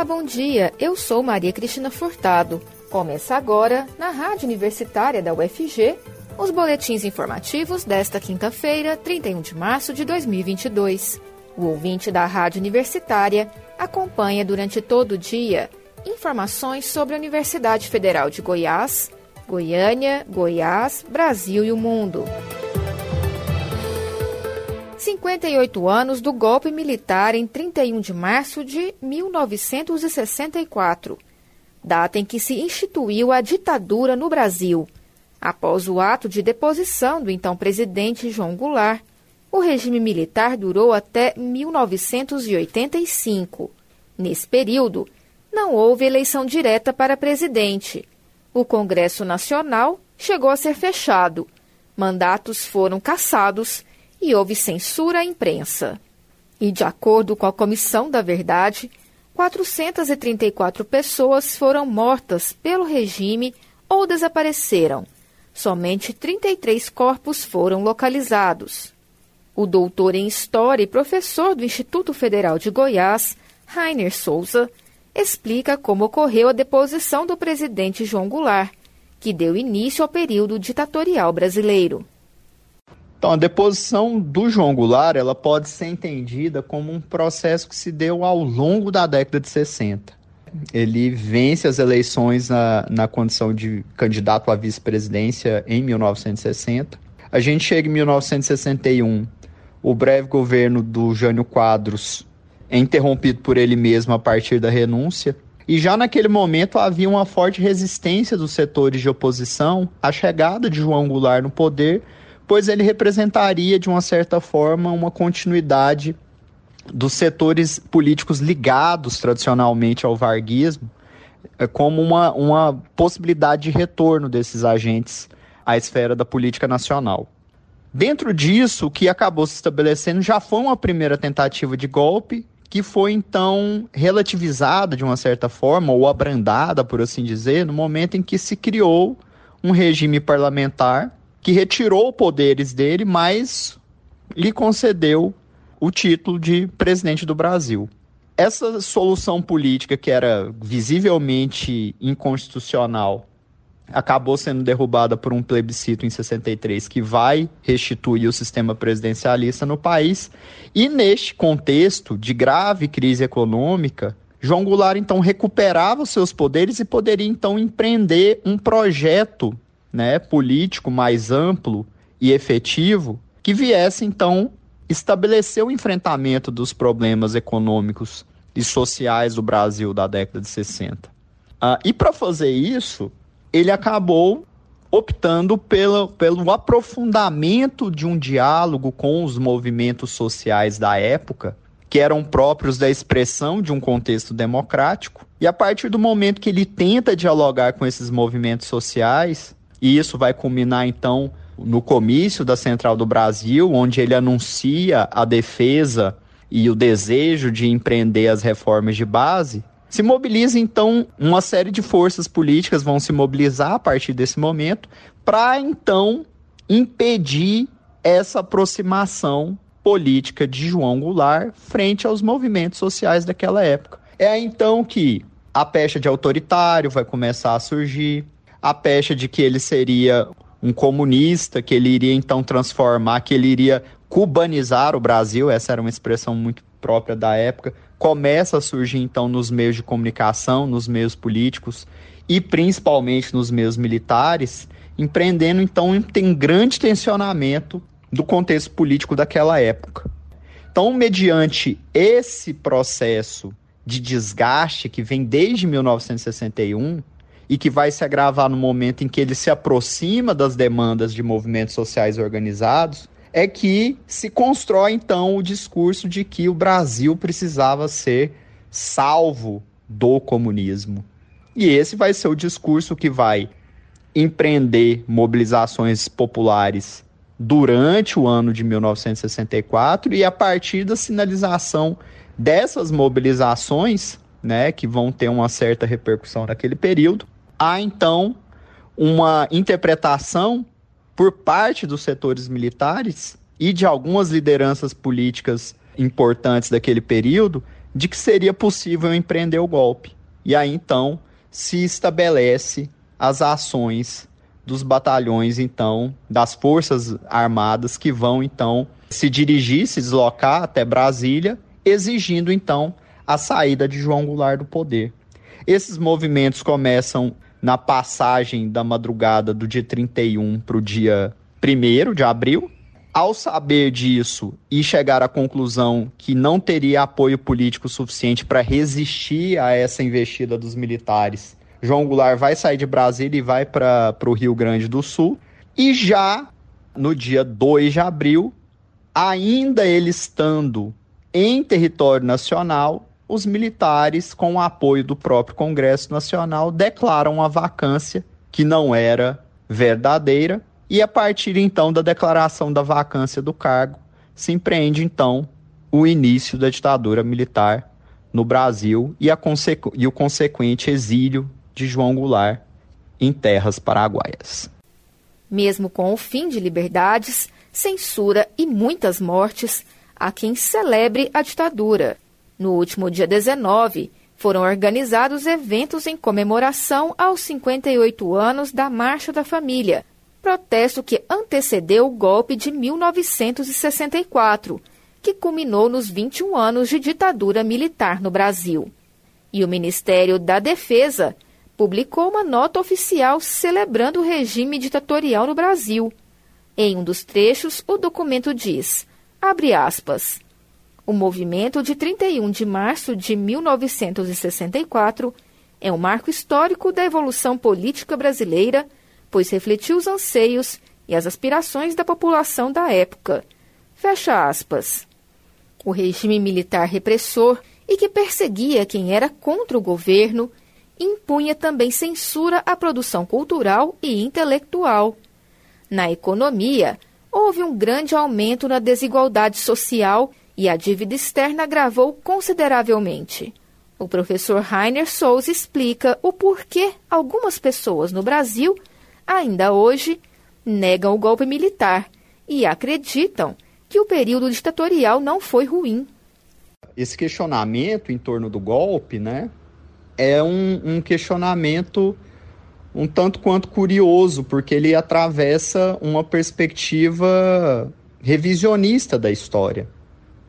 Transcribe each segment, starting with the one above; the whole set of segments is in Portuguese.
Olá, bom dia. Eu sou Maria Cristina Furtado. Começa agora, na Rádio Universitária da UFG, os boletins informativos desta quinta-feira, 31 de março de 2022. O ouvinte da Rádio Universitária acompanha durante todo o dia informações sobre a Universidade Federal de Goiás, Goiânia, Goiás, Brasil e o mundo. 58 anos do golpe militar em 31 de março de 1964, data em que se instituiu a ditadura no Brasil. Após o ato de deposição do então presidente João Goulart, o regime militar durou até 1985. Nesse período, não houve eleição direta para presidente. O Congresso Nacional chegou a ser fechado. Mandatos foram cassados e houve censura à imprensa. E, de acordo com a Comissão da Verdade, 434 pessoas foram mortas pelo regime ou desapareceram. Somente 33 corpos foram localizados. O doutor em História e professor do Instituto Federal de Goiás, Rainer Souza, explica como ocorreu a deposição do presidente João Goulart, que deu início ao período ditatorial brasileiro. Então, a deposição do João Goulart ela pode ser entendida como um processo que se deu ao longo da década de 60. Ele vence as eleições na, na condição de candidato à vice-presidência em 1960. A gente chega em 1961, o breve governo do Jânio Quadros é interrompido por ele mesmo a partir da renúncia. E já naquele momento havia uma forte resistência dos setores de oposição à chegada de João Goulart no poder pois ele representaria, de uma certa forma, uma continuidade dos setores políticos ligados tradicionalmente ao varguismo, é, como uma, uma possibilidade de retorno desses agentes à esfera da política nacional. Dentro disso, o que acabou se estabelecendo já foi uma primeira tentativa de golpe, que foi então relativizada de uma certa forma, ou abrandada, por assim dizer, no momento em que se criou um regime parlamentar que retirou poderes dele, mas lhe concedeu o título de presidente do Brasil. Essa solução política, que era visivelmente inconstitucional, acabou sendo derrubada por um plebiscito em 63 que vai restituir o sistema presidencialista no país. E neste contexto de grave crise econômica, João Goulart então recuperava os seus poderes e poderia então empreender um projeto né, político mais amplo e efetivo que viesse então estabelecer o enfrentamento dos problemas econômicos e sociais do Brasil da década de 60. Ah, e para fazer isso, ele acabou optando pelo, pelo aprofundamento de um diálogo com os movimentos sociais da época, que eram próprios da expressão de um contexto democrático. E a partir do momento que ele tenta dialogar com esses movimentos sociais, e isso vai culminar então no comício da Central do Brasil, onde ele anuncia a defesa e o desejo de empreender as reformas de base. Se mobiliza então uma série de forças políticas vão se mobilizar a partir desse momento para então impedir essa aproximação política de João Goulart frente aos movimentos sociais daquela época. É então que a pecha de autoritário vai começar a surgir, a pecha de que ele seria um comunista, que ele iria então transformar, que ele iria cubanizar o Brasil, essa era uma expressão muito própria da época, começa a surgir então nos meios de comunicação, nos meios políticos e principalmente nos meios militares, empreendendo então tem grande tensionamento do contexto político daquela época. Então, mediante esse processo de desgaste que vem desde 1961, e que vai se agravar no momento em que ele se aproxima das demandas de movimentos sociais organizados, é que se constrói então o discurso de que o Brasil precisava ser salvo do comunismo. E esse vai ser o discurso que vai empreender mobilizações populares durante o ano de 1964 e a partir da sinalização dessas mobilizações, né, que vão ter uma certa repercussão naquele período, há então uma interpretação por parte dos setores militares e de algumas lideranças políticas importantes daquele período de que seria possível empreender o golpe. E aí então se estabelece as ações dos batalhões então das forças armadas que vão então se dirigir, se deslocar até Brasília, exigindo então a saída de João Goulart do poder. Esses movimentos começam na passagem da madrugada do dia 31 para o dia 1 de abril. Ao saber disso e chegar à conclusão que não teria apoio político suficiente para resistir a essa investida dos militares, João Goulart vai sair de Brasília e vai para o Rio Grande do Sul. E já no dia 2 de abril, ainda ele estando em território nacional, os militares, com o apoio do próprio Congresso Nacional, declaram a vacância que não era verdadeira, e a partir então da declaração da vacância do cargo, se empreende então o início da ditadura militar no Brasil e, e o consequente exílio de João Goulart em terras paraguaias. Mesmo com o fim de liberdades, censura e muitas mortes, há quem celebre a ditadura. No último dia 19, foram organizados eventos em comemoração aos 58 anos da Marcha da Família, protesto que antecedeu o golpe de 1964, que culminou nos 21 anos de ditadura militar no Brasil. E o Ministério da Defesa publicou uma nota oficial celebrando o regime ditatorial no Brasil. Em um dos trechos, o documento diz, abre aspas, o movimento de 31 de março de 1964 é um marco histórico da evolução política brasileira, pois refletiu os anseios e as aspirações da população da época. Fecha aspas. O regime militar repressor e que perseguia quem era contra o governo impunha também censura à produção cultural e intelectual. Na economia, houve um grande aumento na desigualdade social e a dívida externa agravou consideravelmente. O professor Rainer Souza explica o porquê algumas pessoas no Brasil, ainda hoje, negam o golpe militar e acreditam que o período ditatorial não foi ruim. Esse questionamento em torno do golpe, né, é um, um questionamento um tanto quanto curioso, porque ele atravessa uma perspectiva revisionista da história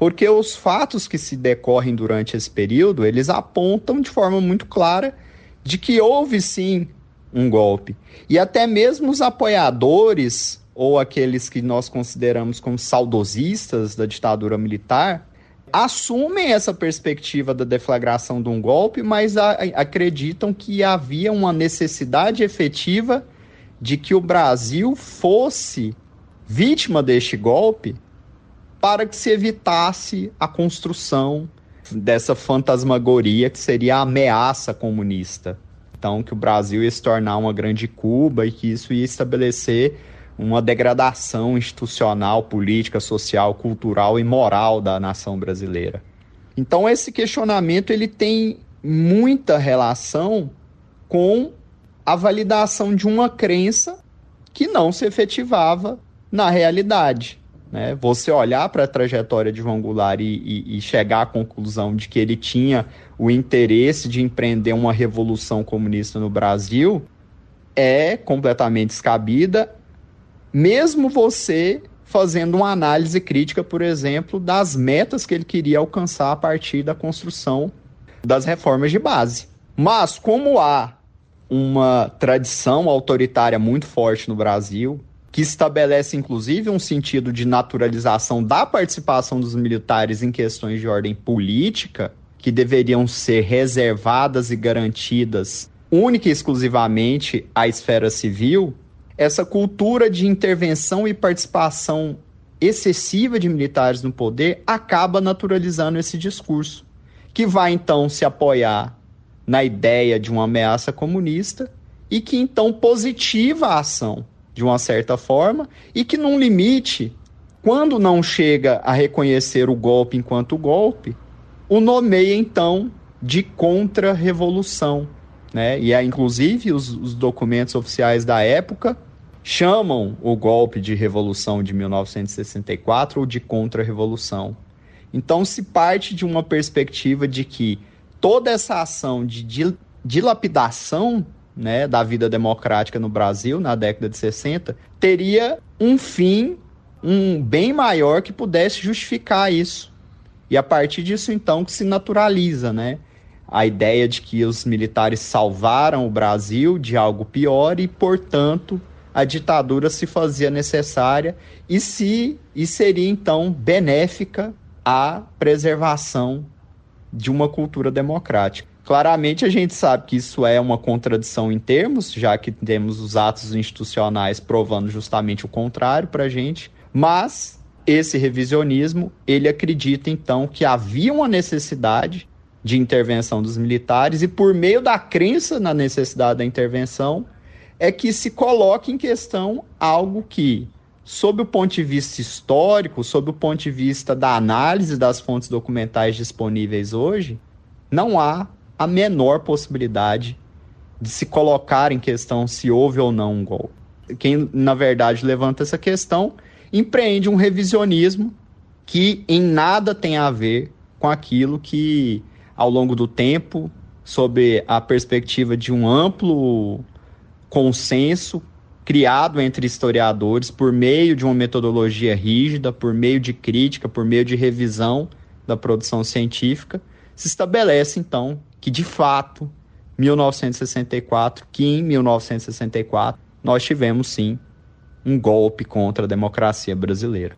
porque os fatos que se decorrem durante esse período, eles apontam de forma muito clara de que houve sim um golpe. E até mesmo os apoiadores ou aqueles que nós consideramos como saudosistas da ditadura militar assumem essa perspectiva da deflagração de um golpe, mas acreditam que havia uma necessidade efetiva de que o Brasil fosse vítima deste golpe para que se evitasse a construção dessa fantasmagoria que seria a ameaça comunista. Então, que o Brasil ia se tornar uma grande Cuba e que isso ia estabelecer uma degradação institucional, política, social, cultural e moral da nação brasileira. Então, esse questionamento ele tem muita relação com a validação de uma crença que não se efetivava na realidade. Né? Você olhar para a trajetória de João Goulart e, e, e, chegar à conclusão de que ele tinha o interesse de empreender uma revolução comunista no Brasil é completamente descabida, mesmo você fazendo uma análise crítica, por exemplo, das metas que ele queria alcançar a partir da construção das reformas de base. Mas, como há uma tradição autoritária muito forte no Brasil, que estabelece inclusive um sentido de naturalização da participação dos militares em questões de ordem política, que deveriam ser reservadas e garantidas única e exclusivamente à esfera civil, essa cultura de intervenção e participação excessiva de militares no poder acaba naturalizando esse discurso, que vai então se apoiar na ideia de uma ameaça comunista e que então positiva a ação de uma certa forma, e que, num limite, quando não chega a reconhecer o golpe enquanto golpe, o nomeia então de contra-revolução. Né? E é, inclusive os, os documentos oficiais da época chamam o golpe de revolução de 1964 ou de contra-revolução. Então se parte de uma perspectiva de que toda essa ação de dilapidação né, da vida democrática no Brasil na década de 60 teria um fim um bem maior que pudesse justificar isso. E a partir disso então que se naturaliza, né? A ideia de que os militares salvaram o Brasil de algo pior e, portanto, a ditadura se fazia necessária e se e seria então benéfica à preservação de uma cultura democrática. Claramente a gente sabe que isso é uma contradição em termos, já que temos os atos institucionais provando justamente o contrário para a gente, mas esse revisionismo, ele acredita então que havia uma necessidade de intervenção dos militares e por meio da crença na necessidade da intervenção é que se coloca em questão algo que sob o ponto de vista histórico, sob o ponto de vista da análise das fontes documentais disponíveis hoje, não há a menor possibilidade de se colocar em questão se houve ou não um golpe. Quem, na verdade, levanta essa questão empreende um revisionismo que em nada tem a ver com aquilo que, ao longo do tempo, sob a perspectiva de um amplo consenso, criado entre historiadores por meio de uma metodologia rígida, por meio de crítica, por meio de revisão da produção científica, se estabelece então que de fato 1964, que em 1964 nós tivemos sim um golpe contra a democracia brasileira.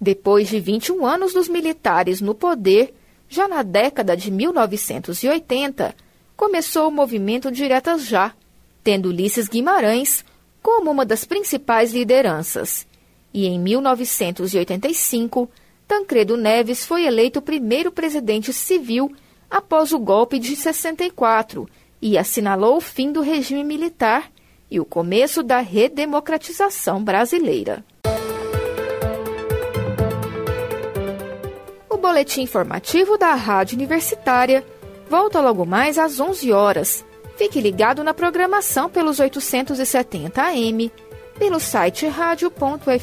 Depois de 21 anos dos militares no poder, já na década de 1980, começou o movimento Diretas Já, tendo Ulisses Guimarães como uma das principais lideranças. E em 1985, Tancredo Neves foi eleito primeiro presidente civil após o golpe de 64 e assinalou o fim do regime militar e o começo da redemocratização brasileira. O boletim informativo da Rádio Universitária volta logo mais às 11 horas Fique ligado na programação pelos 870 AM, pelo site radio.fg.br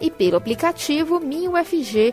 e pelo aplicativo MinUFG.